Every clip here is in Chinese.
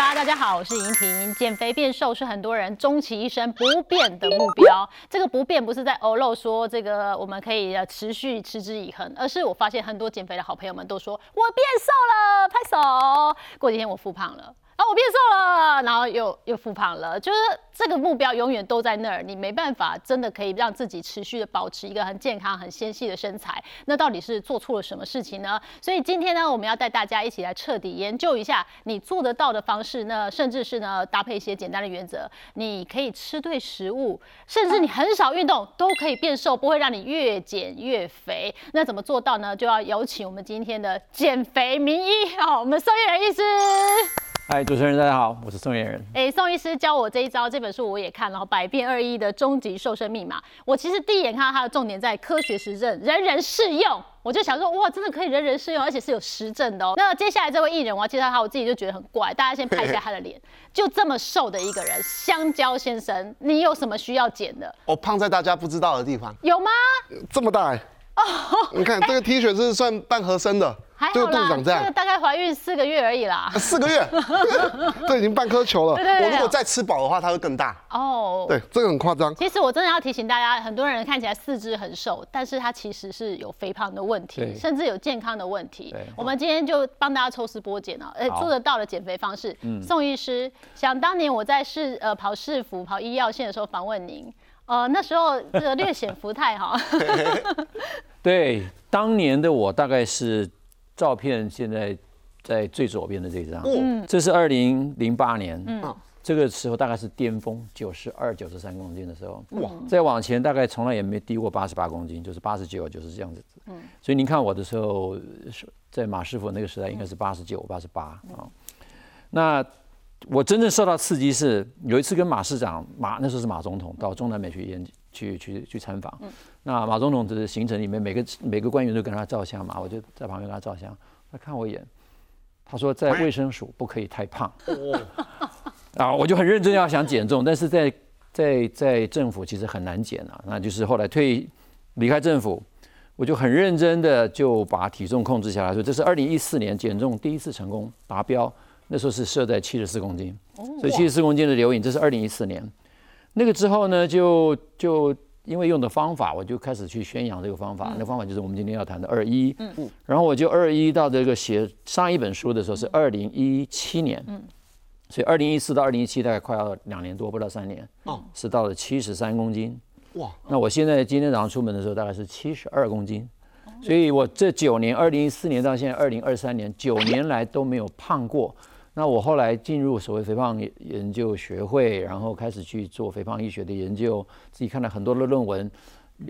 大家好，我是莹婷。减肥变瘦是很多人终其一生不变的目标。这个不变不是在欧露说这个我们可以持续持之以恒，而是我发现很多减肥的好朋友们都说我变瘦了，拍手。过几天我复胖了。啊，我变瘦了，然后又又复胖了，就是这个目标永远都在那儿，你没办法真的可以让自己持续的保持一个很健康、很纤细的身材。那到底是做错了什么事情呢？所以今天呢，我们要带大家一起来彻底研究一下你做得到的方式，那甚至是呢搭配一些简单的原则，你可以吃对食物，甚至你很少运动都可以变瘦，不会让你越减越肥。那怎么做到呢？就要有请我们今天的减肥名医，好，我们受益人医师。嗨，主持人大家好，我是宋燕人。哎，宋医师教我这一招，这本书我也看了，《百变二一的终极瘦身密码》。我其实第一眼看到它的重点在科学实证，人人适用。我就想说，哇，真的可以人人适用，而且是有实证的哦。那接下来这位艺人，我要介绍他，我自己就觉得很怪。大家先拍一下他的脸，就这么瘦的一个人，香蕉先生，你有什么需要减的？我胖在大家不知道的地方，有吗？这么大哎！哦，你看这个 T 恤是算半合身的。还好啦，这个大概怀孕四个月而已啦。四个月，这已经半颗球了对。我如果再吃饱的话，它会更大。哦，对，这个很夸张。其实我真的要提醒大家，很多人看起来四肢很瘦，但是他其实是有肥胖的问题，甚至有健康的问题。我们今天就帮大家抽丝剥茧啊，哎，做得到的减肥方式。宋医师，想当年我在市呃跑市府跑医药线的时候访问您，呃那时候这个略显福态哈。对，当年的我大概是。照片现在在最左边的这张，嗯，这是二零零八年，嗯，这个时候大概是巅峰，九十二、九十三公斤的时候，哇，再往前大概从来也没低过八十八公斤，就是八十九，就是这样子，嗯，所以您看我的时候，在马师傅那个时代应该是八十九、八十八啊。那我真正受到刺激是有一次跟马市长，马那时候是马总统到中南美去演去去去参访。那马总统的行程里面，每个每个官员都跟他照相嘛，我就在旁边跟他照相。他看我一眼，他说在卫生署不可以太胖。啊，我就很认真要想减重，但是在在在政府其实很难减啊。那就是后来退离开政府，我就很认真的就把体重控制下来。说这是二零一四年减重第一次成功达标，那时候是设在七十四公斤，所以七十四公斤的留影，这是二零一四年。那个之后呢，就就。因为用的方法，我就开始去宣扬这个方法。那方法就是我们今天要谈的二一。嗯嗯。然后我就二一到这个写上一本书的时候是二零一七年。嗯。所以二零一四到二零一七大概快要两年多，不到三年。哦。是到了七十三公斤。哇。那我现在今天早上出门的时候大概是七十二公斤。所以我这九年，二零一四年到现在二零二三年，九年来都没有胖过。那我后来进入所谓肥胖研究学会，然后开始去做肥胖医学的研究，自己看了很多的论文。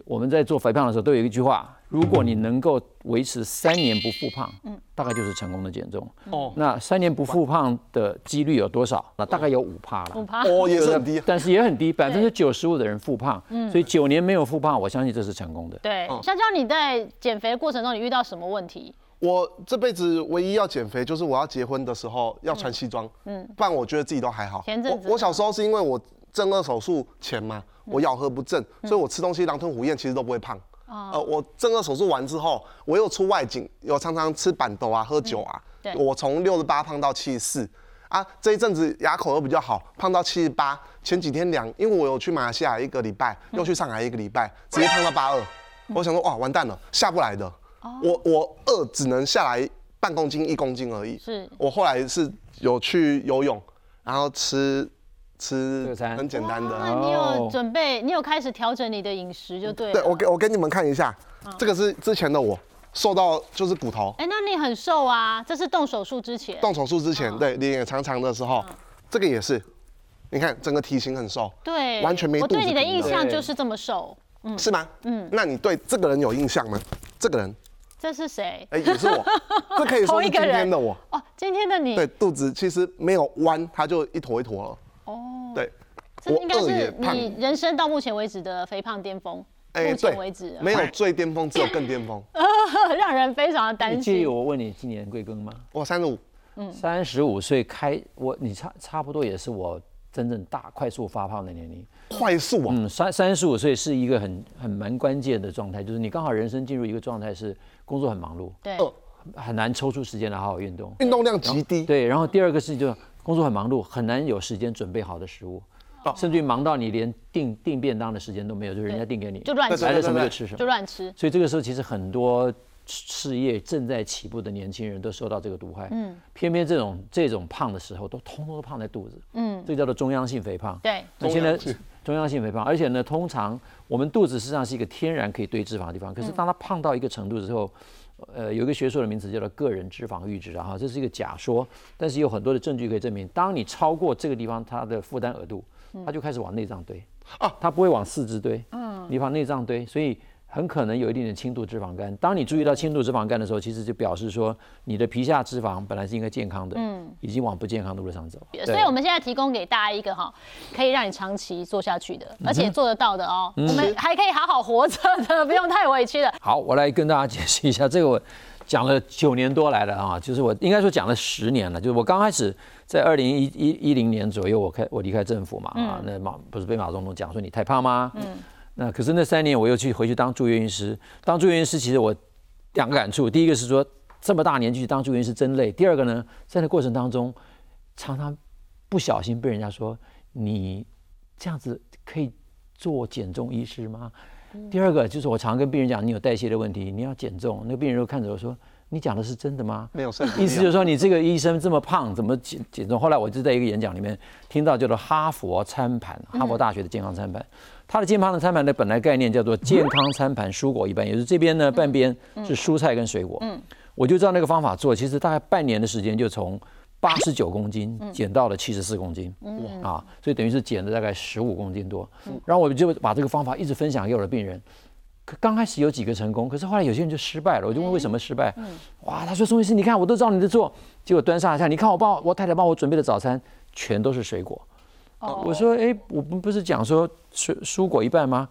我们在做肥胖的时候都有一句话：如果你能够维持三年不复胖，嗯，大概就是成功的减重。哦，那三年不复胖的几率有多少？那大概有五趴了。五帕哦，也是很低，但是也很低，百分之九十五的人复胖。嗯，所以九年没有复胖，我相信这是成功的。对，香蕉，你在减肥的过程中，你遇到什么问题？我这辈子唯一要减肥，就是我要结婚的时候要穿西装，嗯，不然我觉得自己都还好。前阵子，我小时候是因为我正颌手术前嘛，我咬合不正，所以我吃东西狼吞虎咽，其实都不会胖。呃，我正颌手术完之后，我又出外景，有常常吃板豆啊，喝酒啊，我从六十八胖到七十四，啊，这一阵子牙口又比较好，胖到七十八。前几天量，因为我有去马来西亚一个礼拜，又去上海一个礼拜，直接胖到八二。我想说，哇，完蛋了，下不来的。我我饿只能下来半公斤一公斤而已。是，我后来是有去游泳，然后吃吃很简单的。那你有准备？你有开始调整你的饮食就对。对，我给我给你们看一下，这个是之前的我，瘦到就是骨头。哎，那你很瘦啊？这是动手术之前。动手术之前，对，脸也长长的时候，这个也是。你看整个体型很瘦。对，完全没。我对你的印象就是这么瘦。嗯。是吗？嗯。那你对这个人有印象吗？这个人。这是谁？哎，也是我。这可以说是今天的我。哦，今天的你。对，肚子其实没有弯，它就一坨一坨了。哦。对。这应该是你人生到目前为止的肥胖巅峰。哎，目前为止。没有最巅峰，只有更巅峰。让人非常的担心。介意我问你今年贵庚吗？我三十五。嗯。三十五岁开我，你差差不多也是我真正大快速发胖的年龄。快速啊！嗯，三三十五岁是一个很很蛮关键的状态，就是你刚好人生进入一个状态是。工作很忙碌，对，很难抽出时间来好好运动，运动量极低。对，然后第二个事情就是工作很忙碌，很难有时间准备好的食物，甚至于忙到你连订订便当的时间都没有，就是人家订给你，就乱吃，来了什么就吃什么，就乱吃。所以这个时候其实很多事业正在起步的年轻人都受到这个毒害，嗯，偏偏这种这种胖的时候都通通都胖在肚子，嗯，这个叫做中央性肥胖。对，那现在中央性。肥胖，而且呢，通常我们肚子实际上是一个天然可以堆脂肪的地方，可是当它胖到一个程度之后。呃，有一个学术的名词叫做个人脂肪阈值啊，哈，这是一个假说，但是有很多的证据可以证明，当你超过这个地方，它的负担额度，它就开始往内脏堆啊，它不会往四肢堆，嗯，你往内脏堆，所以。很可能有一定的轻度脂肪肝。当你注意到轻度脂肪肝的时候，其实就表示说你的皮下脂肪本来是应该健康的，嗯，已经往不健康的路上走。所以我们现在提供给大家一个哈，可以让你长期做下去的，而且做得到的哦。我们还可以好好活着的，不用太委屈的。好，我来跟大家解释一下，这个我讲了九年多来了啊，就是我应该说讲了十年了。就是我刚开始在二零一一一零年左右，我开我离开政府嘛啊，那马不是被马总统讲说你太胖吗？嗯。那可是那三年我又去回去当住院医师，当住院医师其实我两个感触，第一个是说这么大年纪去当住院医师真累，第二个呢在那过程当中常常不小心被人家说你这样子可以做减重医师吗？第二个就是我常跟病人讲你有代谢的问题，你要减重，那个病人又看着我说。你讲的是真的吗？没有，意思就是说你这个医生这么胖，怎么减减重？后来我就在一个演讲里面听到叫做哈佛餐盘，哈佛大学的健康餐盘，它的健康的餐盘的本来概念叫做健康餐盘，蔬果一半，也就是这边呢半边是蔬菜跟水果。嗯，我就照那个方法做，其实大概半年的时间就从八十九公斤减到了七十四公斤。嗯，啊，所以等于是减了大概十五公斤多。然后我就把这个方法一直分享给我的病人。刚开始有几个成功，可是后来有些人就失败了。我就问为什么失败？哇，他说宋医师，你看我都照你的做，结果端上来看，你看我帮我太太帮我准备的早餐全都是水果。我说，哎，我们不是讲说蔬蔬果一半吗？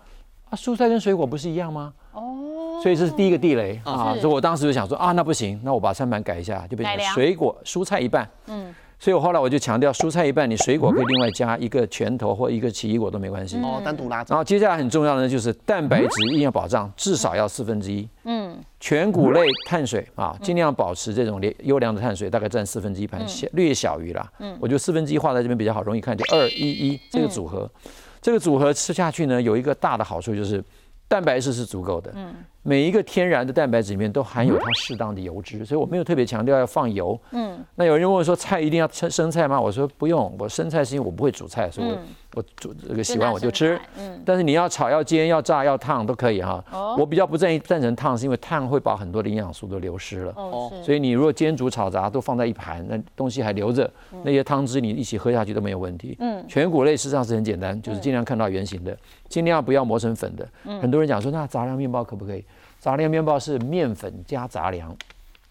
啊，蔬菜跟水果不是一样吗？哦，所以这是第一个地雷啊。所以我当时就想说啊，那不行，那我把餐盘改一下，就变成水果蔬菜一半。嗯。所以我后来我就强调，蔬菜一半，你水果可以另外加一个拳头或一个奇异果都没关系。哦，单独拉。然后接下来很重要的就是蛋白质一定要保障，至少要四分之一。嗯。全谷类碳水啊，尽量保持这种优良的碳水，大概占四分之一盘，小略小于啦。嗯。我觉得四分之一画在这边比较好，容易看，就二一一这个组合，这个组合吃下去呢，有一个大的好处就是。蛋白质是足够的，嗯，每一个天然的蛋白质里面都含有它适当的油脂，所以我没有特别强调要放油，嗯。那有人问我说菜一定要生生菜吗？我说不用，我生菜是因为我不会煮菜，所以我我煮这个喜欢我就吃，嗯。但是你要炒、要煎、要炸、要烫都可以哈。哦。我比较不赞意赞成烫，是因为烫会把很多的营养素都流失了。哦。所以你如果煎、煮、炒、炸都放在一盘，那东西还留着，那些汤汁你一起喝下去都没有问题。嗯。全谷类事实上是很简单，就是尽量看到圆形的。尽量不要磨成粉的。很多人讲说，那杂粮面包可不可以？杂粮面包是面粉加杂粮。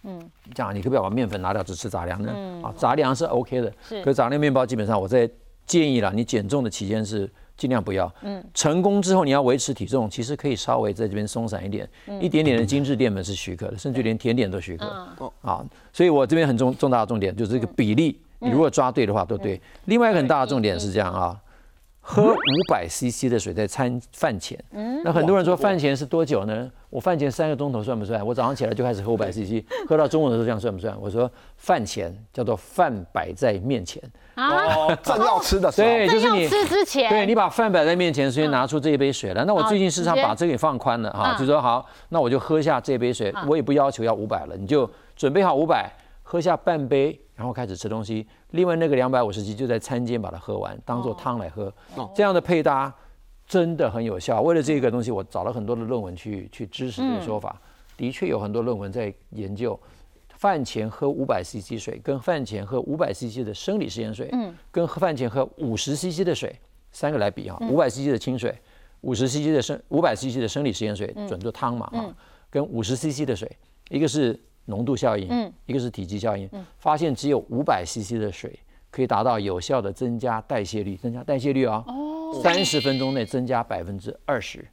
嗯，这样你可不可以把面粉拿掉，只吃杂粮呢？啊，杂粮是 OK 的。是。可杂粮面包基本上，我在建议了，你减重的期间是尽量不要。嗯。成功之后你要维持体重，其实可以稍微在这边松散一点，一点点的精致淀粉是许可的，甚至连甜点都许可。哦。啊，所以我这边很重重大的重点就是这个比例，你如果抓对的话都对。另外一个很大的重点是这样啊。喝五百 CC 的水在餐饭前，那很多人说饭前是多久呢？我饭前三个钟头算不算？我早上起来就开始喝五百 CC，喝到中午的时候这样算不算？我说饭前叫做饭摆在面前啊，正要吃的时候，对，就是你吃之前，对你把饭摆在面前，所以拿出这一杯水来。那我最近时常把这个给放宽了哈，就说好，那我就喝下这杯水，我也不要求要五百了，你就准备好五百，喝下半杯。然后开始吃东西，另外那个两百五十七就在餐间把它喝完，当做汤来喝。这样的配搭真的很有效。为了这个东西，我找了很多的论文去去支持这个说法。的确有很多论文在研究，饭前喝五百 CC 水，跟饭前喝五百 CC 的生理食盐水，跟喝饭前喝五十 CC 的水，三个来比哈，五百 CC 的清水，五十 CC 的生五百 CC 的生理食盐水，准做汤嘛哈，跟五十 CC 的水，一个是。浓度效应，嗯，一个是体积效应，嗯，发现只有五百 CC 的水可以达到有效的增加代谢率，增加代谢率啊，哦，三十分钟内增加百分之二十，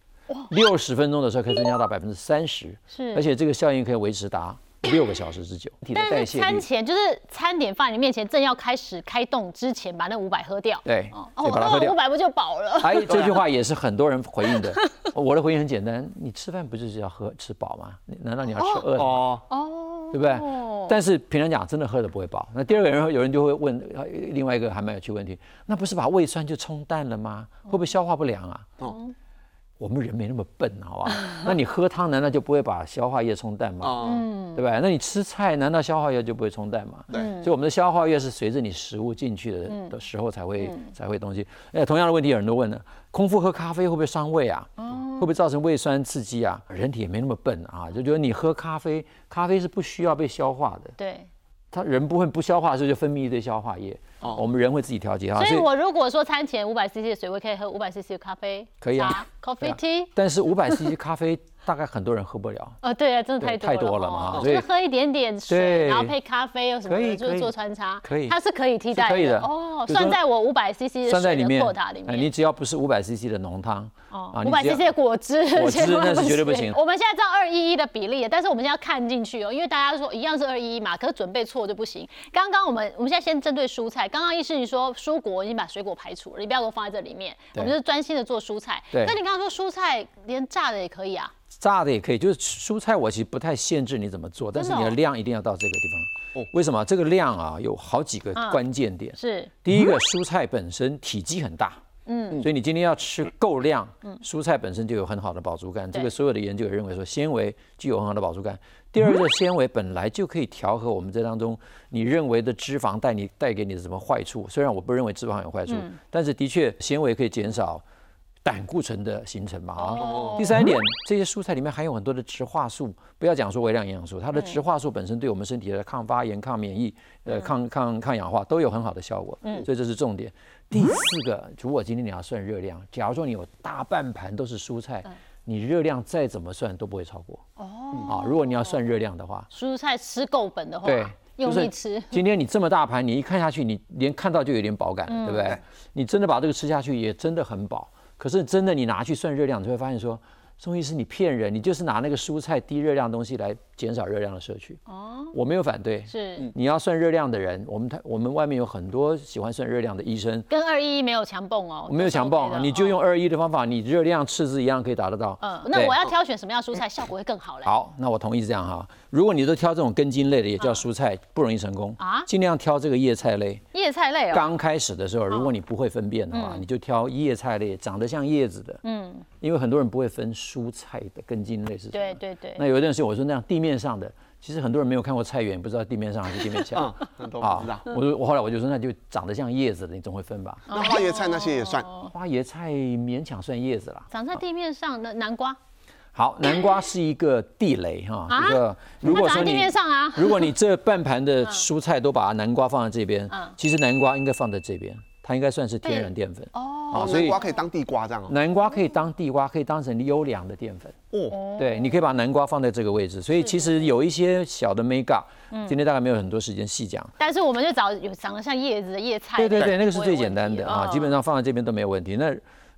六十分钟的时候可以增加到百分之三十，是，而且这个效应可以维持达六个小时之久。但是餐前就是餐点放在你面前，正要开始开动之前，把那五百喝掉。对，哦，五百不就饱了？哎，这句话也是很多人回应的。我的回应很简单，你吃饭不就是要喝吃饱吗？难道你要吃饿吗？哦，对不对？但是平常讲，真的喝的不会饱。那第二个人有人就会问另外一个还蛮有趣问题，那不是把胃酸就冲淡了吗？会不会消化不良啊？哦。我们人没那么笨，好吧？那你喝汤难道就不会把消化液冲淡吗？嗯，对吧？那你吃菜难道消化液就不会冲淡吗？对，所以我们的消化液是随着你食物进去的的时候才会才会东西。哎，同样的问题有人都问了：空腹喝咖啡会不会伤胃啊？会不会造成胃酸刺激啊？人体也没那么笨啊，就觉得你喝咖啡，咖啡是不需要被消化的。对。他人不会不消化的时候就分泌一堆消化液，哦，我们人会自己调节啊。所以我如果说餐前五百 CC 的水，我可以喝五百 CC 的咖啡，可以啊，coffee tea。但是五百 CC 咖啡。大概很多人喝不了，呃，对啊，真的太多太多了嘛，所以喝一点点水，然后配咖啡又什么的，就是做穿插，可以，它是可以替代的。哦。算在我五百 CC 的水的 quota 里面，你只要不是五百 CC 的浓汤，哦，五百 CC 的果汁，果汁那是绝对不行。我们现在知道二一一的比例，但是我们现在要看进去哦，因为大家说一样是二一一嘛，可是准备错就不行。刚刚我们我们现在先针对蔬菜，刚刚意思你说蔬果已经把水果排除了，你不要给我放在这里面，我们就是专心的做蔬菜。对，那你刚刚说蔬菜连炸的也可以啊？炸的也可以，就是蔬菜我其实不太限制你怎么做，但是你的量一定要到这个地方。哦，为什么？这个量啊有好几个关键点。是。第一个，蔬菜本身体积很大，嗯，所以你今天要吃够量，嗯，蔬菜本身就有很好的饱足感。这个所有的研究也认为说，纤维具有很好的饱足感。第二个，纤维本来就可以调和我们这当中你认为的脂肪带你带给你的什么坏处。虽然我不认为脂肪有坏处，但是的确纤维可以减少。胆固醇的形成嘛啊，第三点，这些蔬菜里面含有很多的植化素，不要讲说微量营养素，它的植化素本身对我们身体的抗发炎、抗免疫、呃抗抗抗氧化都有很好的效果，嗯，所以这是重点。第四个，如果今天你要算热量，假如说你有大半盘都是蔬菜，你热量再怎么算都不会超过哦。啊，如果你要算热量的话，蔬菜吃够本的话，对，用力吃。今天你这么大盘，你一看下去，你连看到就有点饱感，对不对？你真的把这个吃下去，也真的很饱。可是真的，你拿去算热量，你会发现说，中医师你骗人，你就是拿那个蔬菜低热量东西来。减少热量的摄取哦，我没有反对，是你要算热量的人，我们他我们外面有很多喜欢算热量的医生，跟二一没有强泵哦，没有强泵，你就用二一的方法，你热量赤字一样可以达得到。嗯，那我要挑选什么样蔬菜效果会更好嘞？好，那我同意这样哈。如果你都挑这种根茎类的，也叫蔬菜，不容易成功啊。尽量挑这个叶菜类。叶菜类哦。刚开始的时候，如果你不会分辨的话，你就挑叶菜类，长得像叶子的。嗯。因为很多人不会分蔬菜的根茎类是什么。对对对。那有一段时间我说那样地面上的。其实很多人没有看过菜园，不知道地面上还是地面下。嗯，都不知道。我我后来我就说，那就长得像叶子的，你总会分吧？那花椰菜那些也算？花椰菜勉强算叶子啦。长在地面上的南瓜。好，南瓜是一个地雷哈。一个如果说你如果你这半盘的 蔬菜都把南瓜放在这边，其实南瓜应该放在这边。它应该算是天然淀粉哦，所以南瓜可以当地瓜这样。南瓜可以当地瓜，可以当成优良的淀粉哦。对，你可以把南瓜放在这个位置。所以其实有一些小的 make up，今天大概没有很多时间细讲。但是我们就找有长得像叶子的叶菜。对对对，那个是最简单的啊，基本上放在这边都没有问题。那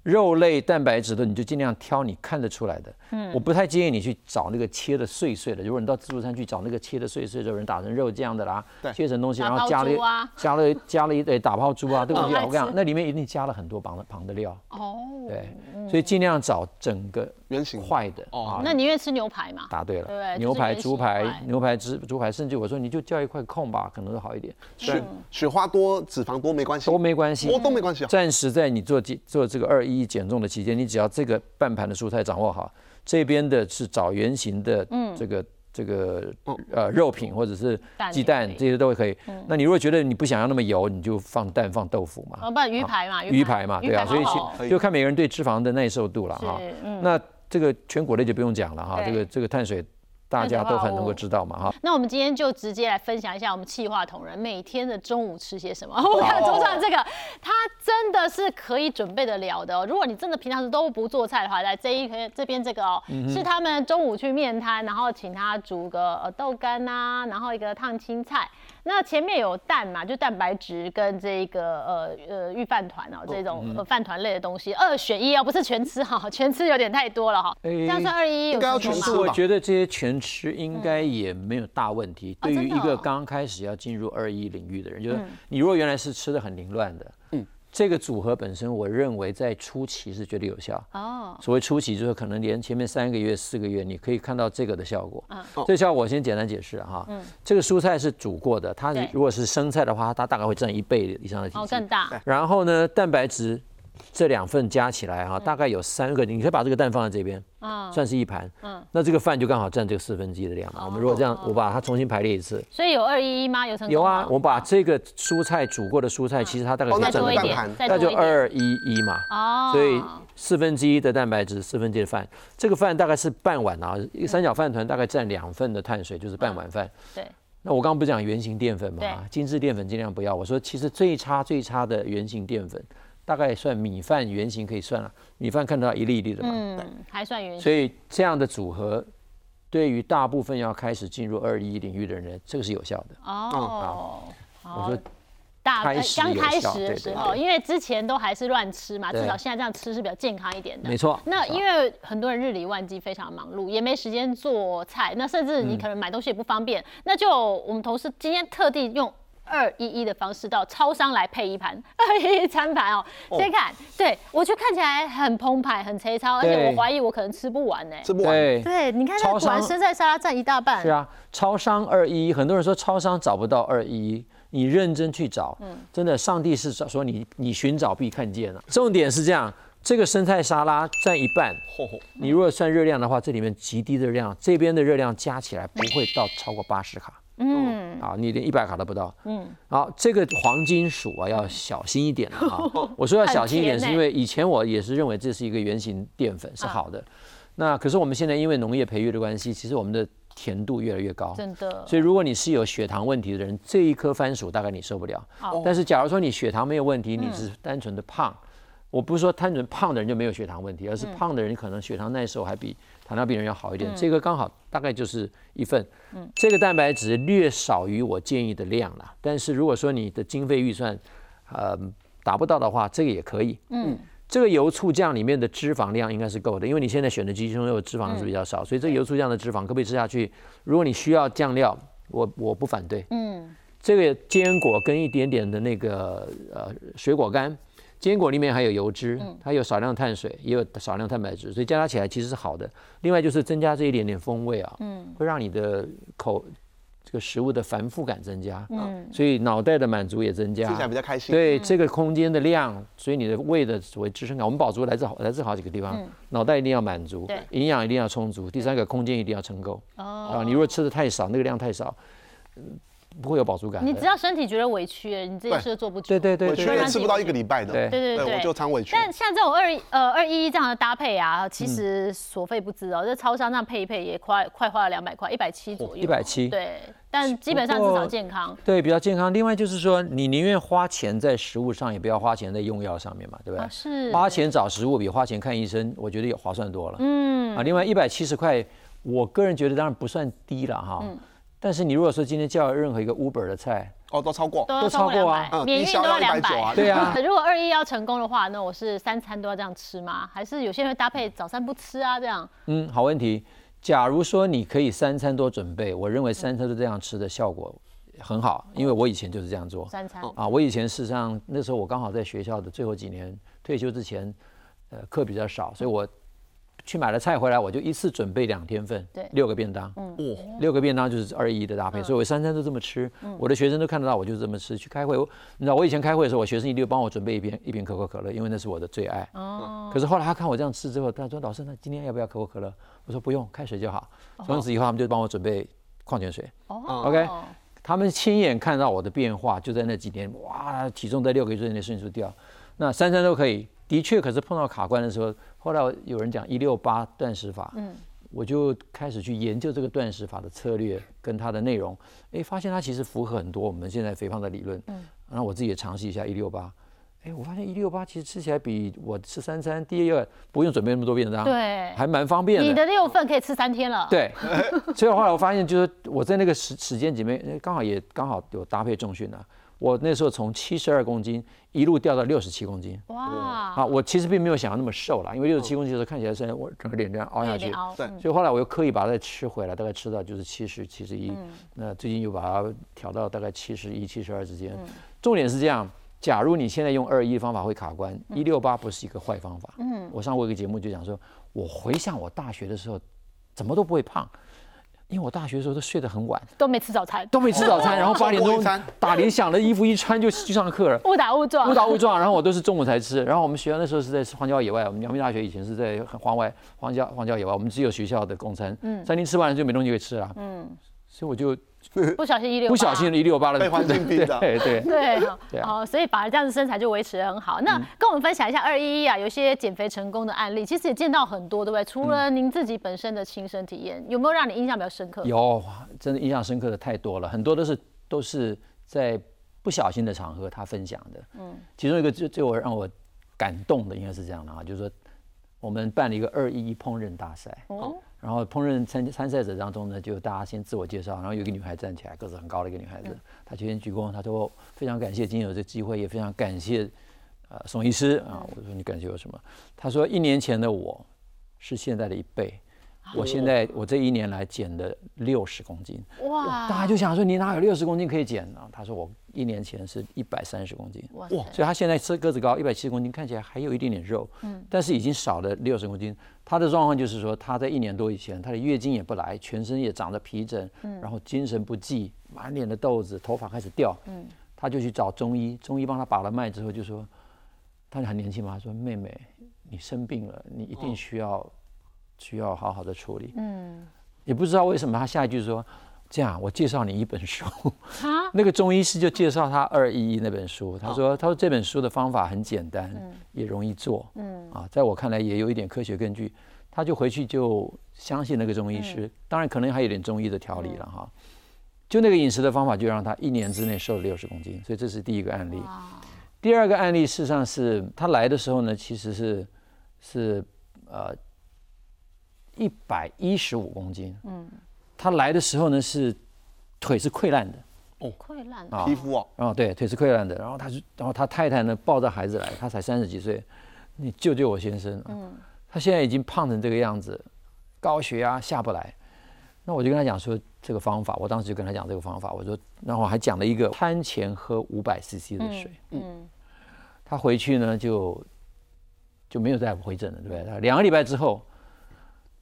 肉类蛋白质的，你就尽量挑你看得出来的。嗯，我不太建议你去找那个切的碎碎的。如果你到自助餐去找那个切的碎碎的，有人打成肉这样的啦，切成东西，然后加了加了加了一堆打泡猪啊，对不对？我跟你讲，那里面一定加了很多旁的旁的料。哦，对，所以尽量找整个圆形坏的。哦，那宁愿吃牛排嘛？答对了，对牛排、猪排、牛排、猪猪排，甚至我说你就叫一块空吧，可能会好一点。雪雪花多、脂肪多没关系，都没关系，多都没关系。暂时在你做做这个二一减重的期间。你只要这个半盘的蔬菜掌握好，这边的是找圆形的，这个这个呃肉品或者是鸡蛋这些都可以。那你如果觉得你不想要那么油，你就放蛋放豆腐嘛。哦，不鱼排嘛，鱼排嘛，对啊，所以就看每个人对脂肪的耐受度了哈。那这个全谷类就不用讲了哈，这个这个碳水。大家都很能够知道嘛哈，那我们今天就直接来分享一下我们气化同仁每天的中午吃些什么。我看桌上这个，它真的是可以准备得了的。如果你真的平常都不做菜的话，来这一这边这个哦，是他们中午去面摊，然后请他煮个豆干呐，然后一个烫青菜。那前面有蛋嘛，就蛋白质跟这个呃呃预饭团哦，这种呃饭团类的东西，二选一哦，不是全吃哈，全吃有点太多了哈。这样算二一，应该要全吃我觉得这些全吃应该也没有大问题。对于一个刚开始要进入二一领域的人，就是你如果原来是吃的很凌乱的，嗯。这个组合本身，我认为在初期是绝对有效。哦，所谓初期就是可能连前面三个月、四个月，你可以看到这个的效果。嗯，这效果我先简单解释哈。嗯，这个蔬菜是煮过的，它如果是生菜的话，它大概会占一倍以上的体积。哦，更大。然后呢，蛋白质。这两份加起来哈，大概有三个，你可以把这个蛋放在这边，啊算是一盘。嗯，那这个饭就刚好占这个四分之一的量嘛。我们如果这样，我把它重新排列一次。所以有二一一吗？有成有啊，我把这个蔬菜煮过的蔬菜，其实它大概再多一点，那就二一一嘛。哦。所以四分之一的蛋白质，四分之一的饭，这个饭大概是半碗啊。一个三角饭团大概占两份的碳水，就是半碗饭。对。那我刚刚不是讲圆形淀粉嘛？精致淀粉尽量不要。我说其实最差最差的圆形淀粉。大概算米饭圆形可以算了，米饭看到一粒一粒的嘛，嗯，还算圆形。所以这样的组合，对于大部分要开始进入二一领域的人，这个是有效的。哦，我说大刚开始的时候，因为之前都还是乱吃嘛，至少现在这样吃是比较健康一点的。没错。那因为很多人日理万机，非常忙碌，也没时间做菜，那甚至你可能买东西也不方便，那就我们同事今天特地用。二一一的方式到超商来配一盘 二一一餐盘哦，先看，对我觉得看起来很澎湃，很粗糙，而且我怀疑我可能吃不完呢。吃不完。对，你看那碗生菜沙拉占一大半。是啊，超商二一一，很多人说超商找不到二一一，你认真去找，嗯，真的，上帝是说你你寻找必看见了。重点是这样，这个生菜沙拉占一半，你如果算热量的话，这里面极低的热量，这边的热量加起来不会到超过八十卡。嗯，啊，你连一百卡都不到。嗯，好，这个黄金薯啊，要小心一点啊。我说要小心一点，是因为以前我也是认为这是一个圆形淀粉是好的。那可是我们现在因为农业培育的关系，其实我们的甜度越来越高。真的。所以如果你是有血糖问题的人，这一颗番薯大概你受不了。但是假如说你血糖没有问题，你是单纯的胖，我不是说单纯胖的人就没有血糖问题，而是胖的人可能血糖耐受还比。糖尿病人要好一点，这个刚好大概就是一份，嗯，这个蛋白质略少于我建议的量了。但是如果说你的经费预算，呃，达不到的话，这个也可以，嗯，这个油醋酱里面的脂肪量应该是够的，因为你现在选的鸡胸肉脂肪是比较少，所以这个油醋酱的脂肪可不可以吃下去？如果你需要酱料，我我不反对，嗯，这个坚果跟一点点的那个呃水果干。坚果里面还有油脂，它有少量碳水，也有少量蛋白质，所以加它起来其实是好的。另外就是增加这一点点风味啊，会让你的口这个食物的繁复感增加，所以脑袋的满足也增加，吃起来比较开心。对这个空间的量，所以你的胃的所谓支撑感，我们饱足来自好来自好几个地方，脑袋一定要满足，营养一定要充足，第三个空间一定要撑够。啊，你如果吃的太少，那个量太少。不会有饱足感。你只要身体觉得委屈，你这件事做不久。对对对，委屈也吃不到一个礼拜的。对对对，我就常委屈。但像这种二呃二一一这样的搭配啊，其实所费不赀哦。这超商那样配一配也快快花了两百块，一百七左右。一百七。对，但基本上至少健康。对，比较健康。另外就是说，你宁愿花钱在食物上，也不要花钱在用药上面嘛，对不对？是。花钱找食物比花钱看医生，我觉得也划算多了。嗯。啊，另外一百七十块，我个人觉得当然不算低了哈。嗯。但是你如果说今天叫任何一个 Uber 的菜，哦，都超过，都超过啊，免运都要两百，对啊。如果二一要成功的话，那我是三餐都要这样吃吗？还是有些人搭配早餐不吃啊？这样？嗯，好问题。假如说你可以三餐多准备，我认为三餐都这样吃的效果很好，因为我以前就是这样做。三餐啊，我以前事实上那时候我刚好在学校的最后几年退休之前，呃，课比较少，所以我。去买了菜回来，我就一次准备两天份，对，六个便当，嗯，六个便当就是二一的搭配，所以我三餐都这么吃，我的学生都看得到，我就是这么吃。去开会，你知道我以前开会的时候，我学生一定帮我准备一瓶一瓶可口可乐，因为那是我的最爱。哦，可是后来他看我这样吃之后，他说：“老师，那今天要不要可口可乐？”我说：“不用，开水就好。”从此以后，他们就帮我准备矿泉水。哦，OK，他们亲眼看到我的变化，就在那几年，哇，体重在六个月之内迅速掉。那三餐都可以，的确，可是碰到卡关的时候。后来有人讲一六八断食法，嗯，我就开始去研究这个断食法的策略跟它的内容，哎，发现它其实符合很多我们现在肥胖的理论，嗯，然后我自己也尝试一下一六八，哎，我发现一六八其实吃起来比我吃三餐第一个不用准备那么多便当，对，还蛮方便的。你的六份可以吃三天了。对，所以后来我发现，就是我在那个时时间里面，刚好也刚好有搭配重训啊。我那时候从七十二公斤一路掉到六十七公斤。哇！啊，我其实并没有想要那么瘦了，因为六十七公斤的时候看起来是我整个脸这样凹下去。对。所以后来我又刻意把它再吃回来，大概吃到就是七十七十一。那最近又把它调到大概七十一七十二之间。重点是这样，假如你现在用二一方法会卡关，一六八不是一个坏方法。嗯。我上过一个节目就讲说，我回想我大学的时候，怎么都不会胖。因为我大学的时候都睡得很晚，都没吃早餐，都没吃早餐，然后八点钟 打铃响了，衣服一穿就去上课了，误打误撞，误打误撞，然后我都是中午才吃。然后我们学校那时候是在荒郊野外，我们阳明大学以前是在荒外、荒郊、荒郊野外，我们只有学校的供餐，嗯，餐厅吃完了就没东西可以吃了，嗯，所以我就。不小心一六不小心一六八了，被环境逼的，对对对，好，所以反而这样子身材就维持的很好。那跟我们分享一下二一一啊，有些减肥成功的案例，其实也见到很多，对不对？除了您自己本身的亲身体验，有没有让你印象比较深刻？有，真的印象深刻的太多了，很多都是都是在不小心的场合他分享的。嗯，其中一个最最我让我感动的应该是这样的啊，就是说我们办了一个二一一烹饪大赛。哦。然后烹饪参参赛者当中呢，就大家先自我介绍，然后有一个女孩站起来，个子很高的一个女孩子，她就先鞠躬，她说非常感谢今天有这机会，也非常感谢呃宋医师啊。我说你感谢我什么？她说一年前的我是现在的一倍。我现在我这一年来减了六十公斤，哇！大家就想说你哪有六十公斤可以减呢？她说我一年前是一百三十公斤，哇！所以她现在是个子高一百七十公斤，看起来还有一点点肉，嗯，但是已经少了六十公斤。他的状况就是说他在一年多以前，他的月经也不来，全身也长着皮疹，嗯，然后精神不济，满脸的痘子，头发开始掉，嗯，他就去找中医，中医帮他把了脉之后就说，他很年轻嘛，他说妹妹你生病了，你一定需要。需要好好的处理。嗯，也不知道为什么他下一句说：“这样，我介绍你一本书。”啊，那个中医师就介绍他二一一那本书。他说：“他说这本书的方法很简单，也容易做。嗯，啊，在我看来也有一点科学根据。”他就回去就相信那个中医师。当然，可能还有点中医的调理了哈。就那个饮食的方法，就让他一年之内瘦了六十公斤。所以这是第一个案例。第二个案例事实上是他来的时候呢，其实是是呃。一百一十五公斤，嗯，他来的时候呢是腿是溃烂的，哦，溃烂。啊，皮肤哦，然后对，腿是溃烂的，然后他就，然后他太太呢抱着孩子来，他才三十几岁，你救救我先生，嗯，他现在已经胖成这个样子，高血压下不来，那我就跟他讲说这个方法，我当时就跟他讲这个方法，我说，然后还讲了一个餐前喝五百 CC 的水，嗯，他回去呢就就没有再回诊了，对不对？两个礼拜之后。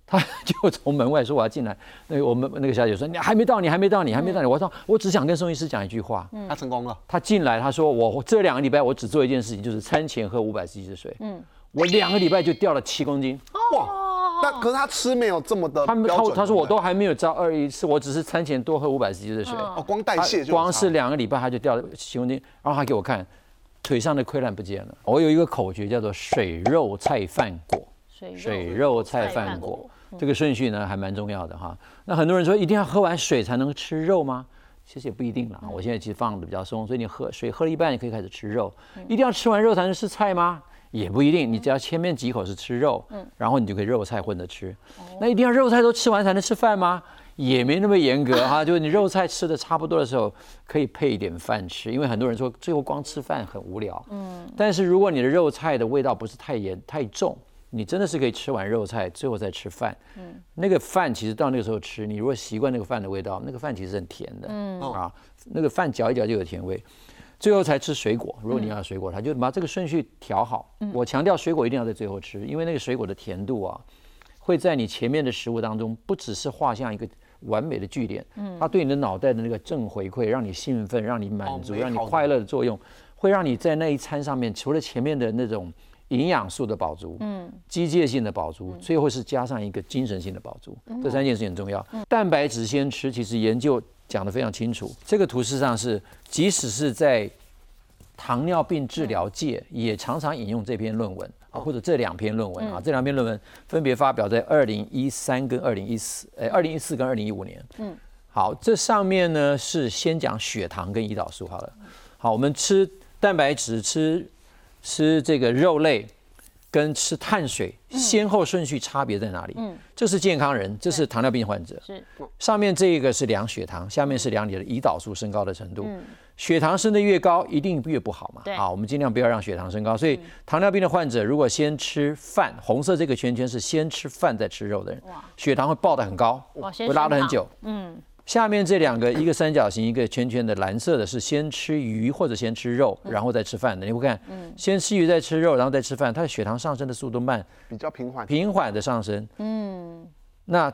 他 就从门外说我要进来，那个我们那个小姐说你还没到，你还没到，你还没到，你我说我只想跟宋医师讲一句话，他成功了。他进来，他说我这两个礼拜我只做一件事情，就是餐前喝五百 cc 的水。嗯，我两个礼拜就掉了七公斤。哇，但可是他吃没有这么的他他他说我都还没有照二一次，我只是餐前多喝五百 cc 的水。哦，光代谢就光是两个礼拜他就掉了七公斤，然后他给我看腿上的溃烂不见了。我有一个口诀叫做水肉菜饭果，水肉菜饭果。这个顺序呢还蛮重要的哈。那很多人说一定要喝完水才能吃肉吗？其实也不一定啦。我现在其实放的比较松，所以你喝水喝了一半，你可以开始吃肉。一定要吃完肉才能吃菜吗？也不一定。你只要前面几口是吃肉，嗯，然后你就可以肉菜混着吃。那一定要肉菜都吃完才能吃饭吗？也没那么严格哈。就是你肉菜吃的差不多的时候，可以配一点饭吃。因为很多人说最后光吃饭很无聊，嗯。但是如果你的肉菜的味道不是太严太重。你真的是可以吃完肉菜，最后再吃饭。嗯，那个饭其实到那个时候吃，你如果习惯那个饭的味道，那个饭其实很甜的。嗯啊，那个饭嚼一嚼就有甜味，最后才吃水果。如果你要水果，它就把这个顺序调好。我强调水果一定要在最后吃，因为那个水果的甜度啊，会在你前面的食物当中不只是画像一个完美的句点，嗯，它对你的脑袋的那个正回馈，让你兴奋，让你满足，让你快乐的作用，会让你在那一餐上面，除了前面的那种。营养素的饱足，嗯，机械性的饱足，最后是加上一个精神性的饱足，这三件事很重要。蛋白质先吃，其实研究讲得非常清楚。这个图示上是，即使是在糖尿病治疗界，也常常引用这篇论文啊，或者这两篇论文啊。这两篇论文分别发表在二零一三跟二零一四，呃，二零一四跟二零一五年。嗯，好，这上面呢是先讲血糖跟胰岛素好了。好，我们吃蛋白质吃。吃这个肉类跟吃碳水先后顺序差别在哪里？嗯，这是健康人，这是糖尿病患者。是，上面这个是量血糖，下面是量你的胰岛素升高的程度。血糖升得越高，一定越不好嘛。啊，我们尽量不要让血糖升高。所以糖尿病的患者如果先吃饭，红色这个圈圈是先吃饭再吃肉的人，血糖会爆得很高，会拉得很久。嗯。下面这两个，一个三角形，一个圈圈的蓝色的是先吃鱼或者先吃肉，然后再吃饭的。你会看，先吃鱼再吃肉，然后再吃饭，它的血糖上升的速度慢，比较平缓，平缓的上升。嗯，那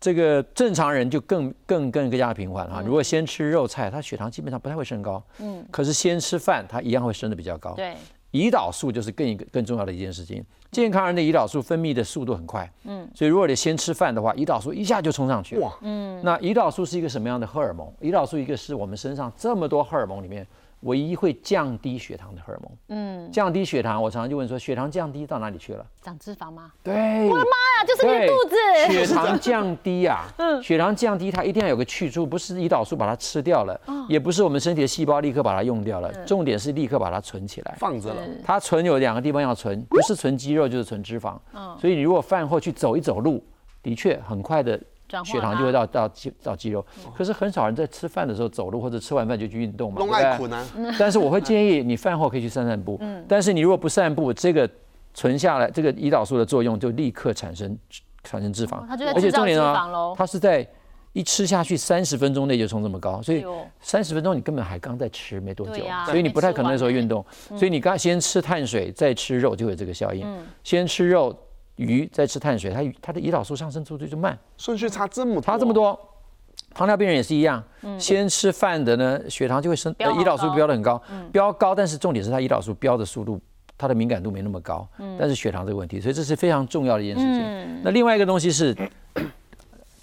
这个正常人就更更更更加平缓哈。如果先吃肉菜，他血糖基本上不太会升高。嗯，可是先吃饭，他一样会升的比较高。对，胰岛素就是更一个更重要的一件事情。健康人的胰岛素分泌的速度很快，嗯，所以如果你先吃饭的话，胰岛素一下就冲上去了，哇，嗯，那胰岛素是一个什么样的荷尔蒙？胰岛素一个是我们身上这么多荷尔蒙里面。唯一会降低血糖的荷尔蒙，嗯，降低血糖，我常常就问说，血糖降低到哪里去了？长脂肪吗？对，我的妈呀，就是你的肚子。血糖降低啊，嗯，血糖降低，它一定要有个去处，不是胰岛素把它吃掉了，也不是我们身体的细胞立刻把它用掉了，重点是立刻把它存起来，放着了。它存有两个地方要存，不是存肌肉就是存脂肪，嗯，所以你如果饭后去走一走路，的确很快的。血糖就会到到肌到肌肉，可是很少人在吃饭的时候走路或者吃完饭就去运动嘛，苦呢。但是我会建议你饭后可以去散散步。嗯。但是你如果不散步，这个存下来这个胰岛素的作用就立刻产生产生脂肪，而且重点呢，它是在一吃下去三十分钟内就冲这么高，所以三十分钟你根本还刚在吃没多久，所以你不太可能那时候运动。所以你刚先吃碳水再吃肉就有这个效应。嗯。先吃肉。鱼在吃碳水，它它的胰岛素上升速度就慢，顺序差这么差这么多。糖尿病人也是一样，先吃饭的呢，血糖就会升，胰岛素标的很高，标高，但是重点是它胰岛素标的速度，它的敏感度没那么高，但是血糖这个问题，所以这是非常重要的一件事情。那另外一个东西是。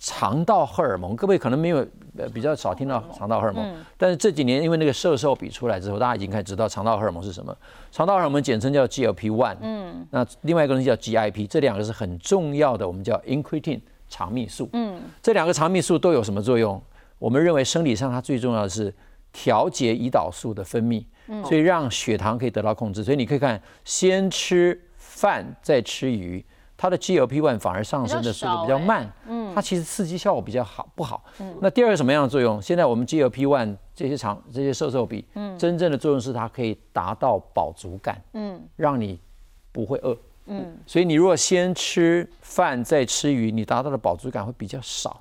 肠道荷尔蒙，各位可能没有呃比较少听到肠道荷尔蒙，但是这几年因为那个瘦瘦比出来之后，大家已经开始知道肠道荷尔蒙是什么。肠道荷尔蒙简称叫 GLP-1，嗯，那另外一个东西叫 GIP，这两个是很重要的，我们叫 incretin 肠泌素，嗯，这两个肠泌素都有什么作用？我们认为生理上它最重要的是调节胰岛素的分泌，所以让血糖可以得到控制。所以你可以看，先吃饭再吃鱼。它的 GLP-1 反而上升的速度比较慢，嗯，它其实刺激效果比较好不好？嗯，那第二个什么样的作用？现在我们 GLP-1 这些长这些瘦瘦比，嗯，真正的作用是它可以达到饱足感，嗯，让你不会饿，嗯，所以你如果先吃饭再吃鱼，你达到的饱足感会比较少。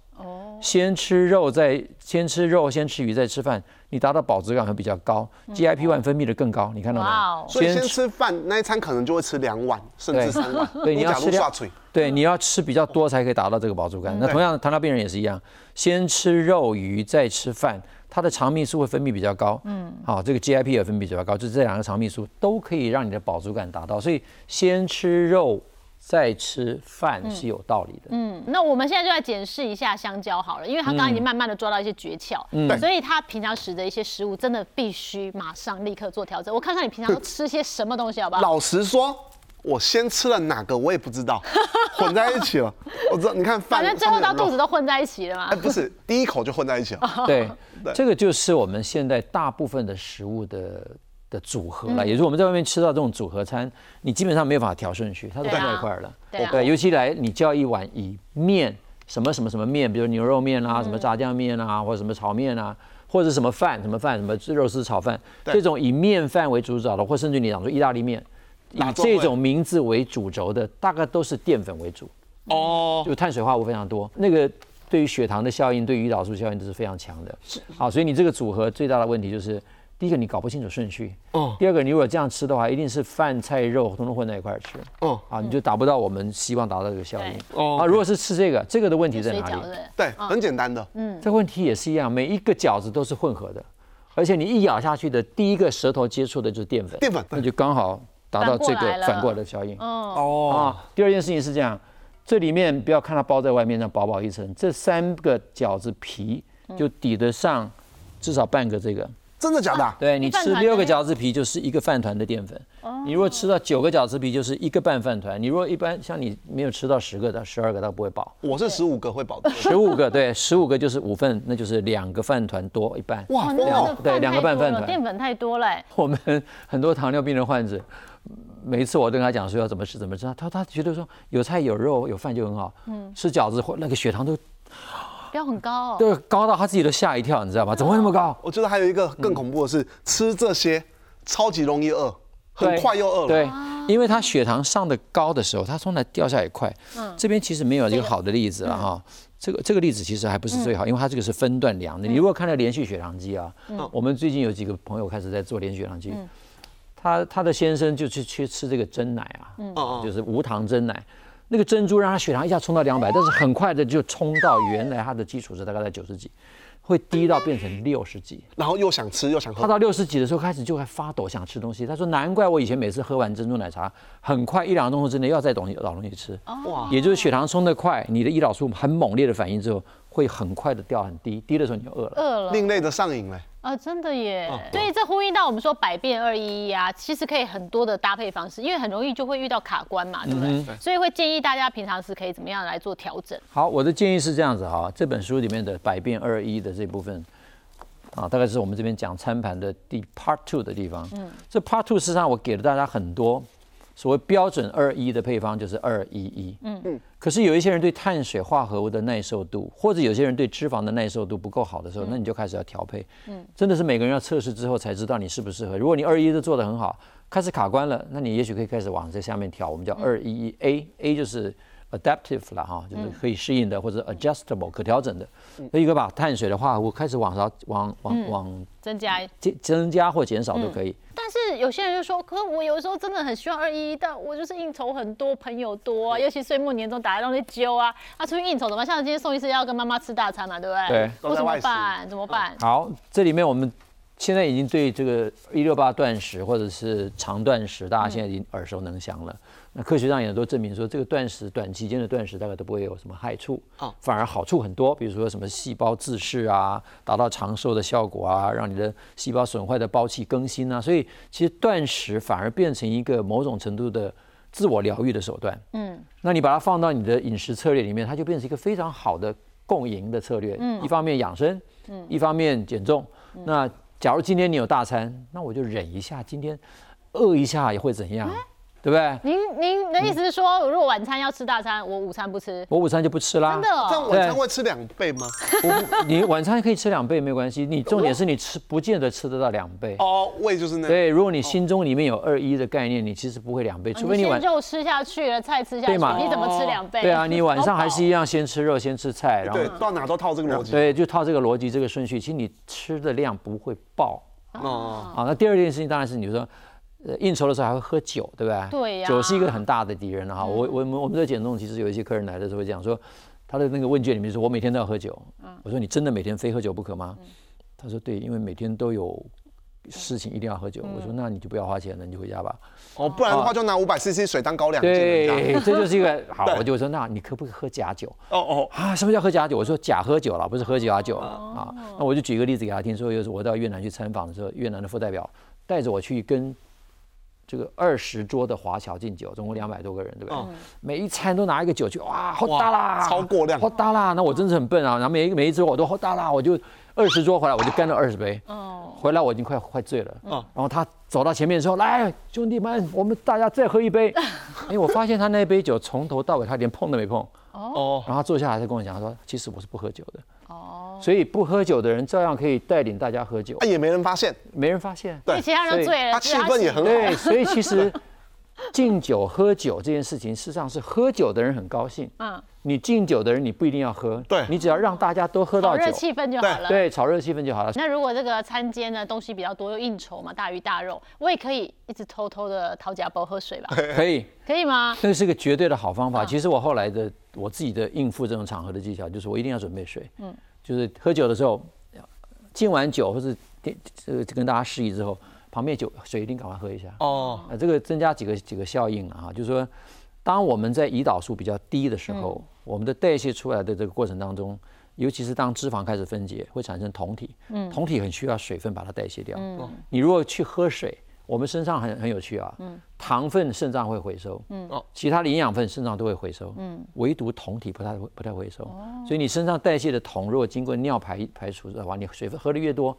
哦，先吃肉再先吃肉，先吃鱼再吃饭，你达到饱足感会比较高，GIP one 分泌的更高，你看到没？所以先吃饭那一餐可能就会吃两碗甚至三碗，对，你要吃两，对，你要吃比较多才可以达到这个饱足感。那同样糖尿病人也是一样，先吃肉鱼再吃饭，它的肠泌素会分泌比较高，嗯，好，这个 GIP 也分泌比较高，就这两个肠泌素都可以让你的饱足感达到，所以先吃肉。再吃饭是有道理的。嗯，那我们现在就来检视一下香蕉好了，因为他刚刚已经慢慢的抓到一些诀窍，嗯，所以他平常食的一些食物真的必须马上立刻做调整。我看看你平常都吃些什么东西，好不好？老实说，我先吃了哪个我也不知道，混在一起了。我知道，你看饭，反正最后到肚子都混在一起了嘛。哎，不是，第一口就混在一起了。对，这个就是我们现在大部分的食物的。的组合了，也就是我们在外面吃到这种组合餐，你基本上没有办法调顺序，它都放在一块儿了。对，尤其来你叫一碗以面什么什么什么面，比如牛肉面啊，什么炸酱面啊，或者什么炒面啊，或者什么饭什么饭什么肉丝炒饭，这种以面饭为主导的，或甚至你讲说意大利面，以这种名字为主轴的，大概都是淀粉为主哦，就碳水化合物非常多，那个对于血糖的效应，对于胰岛素效应都是非常强的。是好，所以你这个组合最大的问题就是。第一个你搞不清楚顺序，哦。第二个你如果这样吃的话，一定是饭菜肉通通混在一块儿吃，哦。啊，你就达不到我们希望达到这个效应，哦。啊，如果是吃这个，这个的问题在哪里？对，很简单的，嗯。这问题也是一样，每一个饺子都是混合的，而且你一咬下去的第一个舌头接触的就是淀粉，淀粉，那就刚好达到这个反过来的效应，哦。哦。啊，第二件事情是这样，这里面不要看它包在外面那薄薄一层，这三个饺子皮就抵得上至少半个这个。真的假的？对你吃六个饺子皮就是一个饭团的淀粉。哦。你如果吃到九个饺子皮就是一个半饭团。你如果一般像你没有吃到十个到十二个，它不会饱。我是十五个会饱的。十五个对，十五个就是五份，那就是两个饭团多一半。哇，两对两个半饭团。淀粉太多了。我们很多糖尿病的患者每一次我跟他讲说要怎么吃怎么吃，他他觉得说有菜有肉有饭就很好。嗯，吃饺子或那个血糖都标很高，对，高到他自己都吓一跳，你知道吗？怎么会那么高？我觉得还有一个更恐怖的是，吃这些超级容易饿，很快又饿了。对，因为他血糖上的高的时候，他从来掉下也快。嗯，这边其实没有一个好的例子了哈。这个这个例子其实还不是最好，因为它这个是分段量的。你如果看到连续血糖机啊，我们最近有几个朋友开始在做连续血糖机，他他的先生就去去吃这个真奶啊，就是无糖真奶，那个珍珠让他血糖一下冲到两百，但是很快的就冲到原来他的基础值大概在九十几。会低到变成六十几，然后又想吃又想喝。他到六十几的时候开始就会发抖，想吃东西。他说：“难怪我以前每次喝完珍珠奶茶，很快一两个钟头之内要再东西找东西吃。哇，也就是血糖冲得快，你的胰岛素很猛烈的反应之后。”会很快的掉很低，低的时候你就饿了，饿了，另类的上瘾嘞。啊，真的耶。所以这呼应到我们说百变二一一啊，其实可以很多的搭配方式，因为很容易就会遇到卡关嘛，对不对？所以会建议大家平常是可以怎么样来做调整。好，我的建议是这样子哈，这本书里面的百变二一的这部分啊，大概是我们这边讲餐盘的第 Part Two 的地方。嗯，这 Part Two 事实上我给了大家很多。所谓标准二一的配方就是二一一，嗯嗯。可是有一些人对碳水化合物的耐受度，或者有些人对脂肪的耐受度不够好的时候，那你就开始要调配。嗯，真的是每个人要测试之后才知道你适不适合。如果你二一都做得很好，开始卡关了，那你也许可以开始往这下面调。我们叫二一一 A，A 就是。Adaptive 了哈，就是可以适应的，或者 adjustable 可调整的。那一个把碳水的话，我开始往上往往往增加增增加或减少都可以。但是有些人就说，可我有时候真的很需要二一，但我就是应酬很多，朋友多，尤其岁末年终打来东西揪啊，啊出去应酬怎么办？像今天宋医师要跟妈妈吃大餐嘛，对不对？对。我怎么办？怎么办？好，这里面我们现在已经对这个一六八断食或者是长断食，大家现在已经耳熟能详了。那科学上也都证明说，这个断食短期间的断食大概都不会有什么害处啊，反而好处很多。比如说什么细胞自噬啊，达到长寿的效果啊，让你的细胞损坏的胞器更新啊。所以其实断食反而变成一个某种程度的自我疗愈的手段。嗯，那你把它放到你的饮食策略里面，它就变成一个非常好的共赢的策略。嗯，一方面养生，嗯，一方面减重。那假如今天你有大餐，那我就忍一下，今天饿一下也会怎样？对不对？您您的意思是说，如果晚餐要吃大餐，我午餐不吃，我午餐就不吃啦。真的？这样晚餐会吃两倍吗？你晚餐可以吃两倍没关系，你重点是你吃不见得吃得到两倍。哦，胃就是那。对，如果你心中里面有二一的概念，你其实不会两倍，除非你晚肉吃下去了，菜吃下去，你怎么吃两倍？对啊，你晚上还是一样，先吃肉，先吃菜，然后到哪都套这个逻辑。对，就套这个逻辑，这个顺序，其实你吃的量不会爆。哦。好，那第二件事情当然是你说。应酬的时候还会喝酒，对不对？对呀。酒是一个很大的敌人哈。我我们我们在减重，其实有一些客人来的时候会讲说，他的那个问卷里面说，我每天都要喝酒。嗯。我说你真的每天非喝酒不可吗？他说对，因为每天都有事情一定要喝酒。我说那你就不要花钱了，你就回家吧。哦，不然的话就拿五百 CC 水当高粱。对，这就是一个 好。我就说那你可不可以喝假酒？哦哦。啊，什么叫喝假酒？我说假喝酒了，不是喝假酒了啊。那我就举一个例子给他听，说有时我到越南去参访的时候，越南的副代表带着我去跟。这个二十桌的华侨敬酒，总共两百多个人，对不对？每一餐都拿一个酒去，哇，好大啦，超过量，好大啦。那我真是很笨啊，然后每一每一桌我都好大啦，我就二十桌回来我就干了二十杯。哦，回来我已经快快醉了。嗯，然后他走到前面说：“来，兄弟们，我们大家再喝一杯。”哎，我发现他那杯酒从头到尾他连碰都没碰。哦，然后坐下来他跟我讲他说：“其实我是不喝酒的。”哦。所以不喝酒的人照样可以带领大家喝酒，也没人发现，没人发现，对，其他人醉了，他气氛也很好。对，所以其实敬酒喝酒这件事情，事实上是喝酒的人很高兴。嗯，你敬酒的人，你不一定要喝，对，你只要让大家都喝到酒，炒热气氛就好了。对，炒热气氛就好了。那如果这个餐间呢东西比较多，又应酬嘛，大鱼大肉，我也可以一直偷偷的掏假包喝水吧？可以，可以吗？那是个绝对的好方法。其实我后来的我自己的应付这种场合的技巧，就是我一定要准备水。嗯。就是喝酒的时候，敬完酒或是这个跟大家示意之后，旁边酒水一定赶快喝一下哦。呃，这个增加几个几个效应啊，就是说，当我们在胰岛素比较低的时候，我们的代谢出来的这个过程当中，尤其是当脂肪开始分解，会产生酮体。嗯，酮体很需要水分把它代谢掉。嗯，你如果去喝水。我们身上很很有趣啊，糖分肾脏会回收，嗯。哦，其他的营养分肾脏都会回收，嗯，唯独酮体不太不太回收，所以你身上代谢的酮，如果经过尿排排除的话，你水分喝的越多，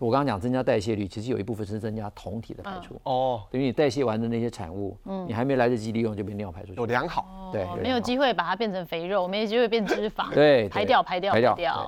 我刚刚讲增加代谢率，其实有一部分是增加酮体的排出。哦，等于你代谢完的那些产物，你还没来得及利用就被尿排出去，有良好。对，没有机会把它变成肥肉，没有机会变脂肪。对，排掉，排掉，排掉。